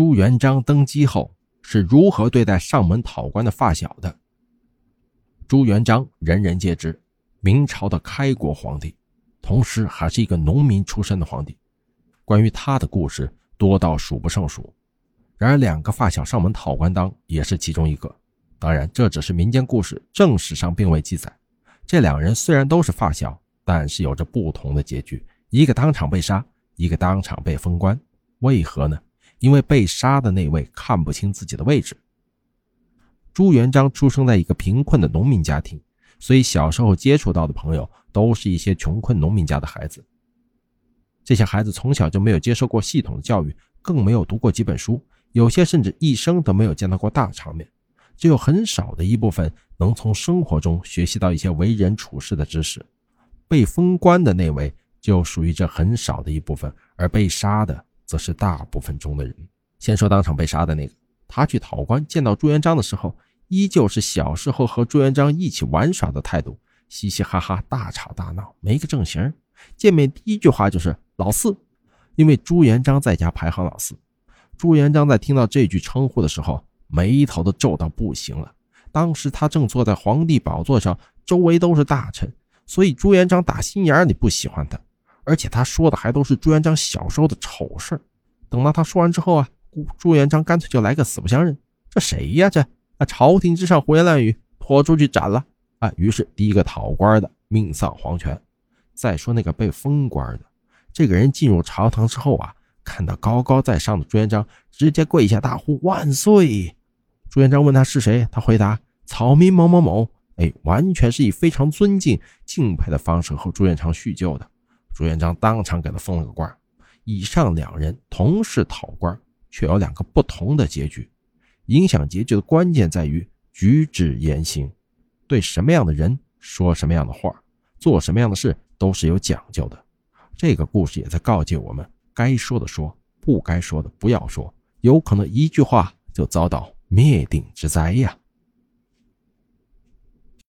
朱元璋登基后是如何对待上门讨官的发小的？朱元璋人人皆知，明朝的开国皇帝，同时还是一个农民出身的皇帝。关于他的故事多到数不胜数。然而，两个发小上门讨官当也是其中一个。当然，这只是民间故事，正史上并未记载。这两人虽然都是发小，但是有着不同的结局：一个当场被杀，一个当场被封官。为何呢？因为被杀的那位看不清自己的位置。朱元璋出生在一个贫困的农民家庭，所以小时候接触到的朋友都是一些穷困农民家的孩子。这些孩子从小就没有接受过系统的教育，更没有读过几本书，有些甚至一生都没有见到过大场面。只有很少的一部分能从生活中学习到一些为人处事的知识。被封官的那位就属于这很少的一部分，而被杀的。则是大部分中的人。先说当场被杀的那个，他去讨官，见到朱元璋的时候，依旧是小时候和朱元璋一起玩耍的态度，嘻嘻哈哈，大吵大闹，没个正形。见面第一句话就是老四，因为朱元璋在家排行老四。朱元璋在听到这句称呼的时候，眉头都皱到不行了。当时他正坐在皇帝宝座上，周围都是大臣，所以朱元璋打心眼里不喜欢他。而且他说的还都是朱元璋小时候的丑事等到他说完之后啊，朱元璋干脆就来个死不相认。这谁呀？这啊，朝廷之上胡言乱语，拖出去斩了啊！于是第一个讨官的命丧黄泉。再说那个被封官的，这个人进入朝堂之后啊，看到高高在上的朱元璋，直接跪下大呼万岁。朱元璋问他是谁，他回答草民某某某。哎，完全是以非常尊敬、敬佩的方式和朱元璋叙旧的。朱元璋当场给他封了个官。以上两人同是讨官，却有两个不同的结局。影响结局的关键在于举止言行，对什么样的人说什么样的话，做什么样的事都是有讲究的。这个故事也在告诫我们：该说的说，不该说的不要说，有可能一句话就遭到灭顶之灾呀。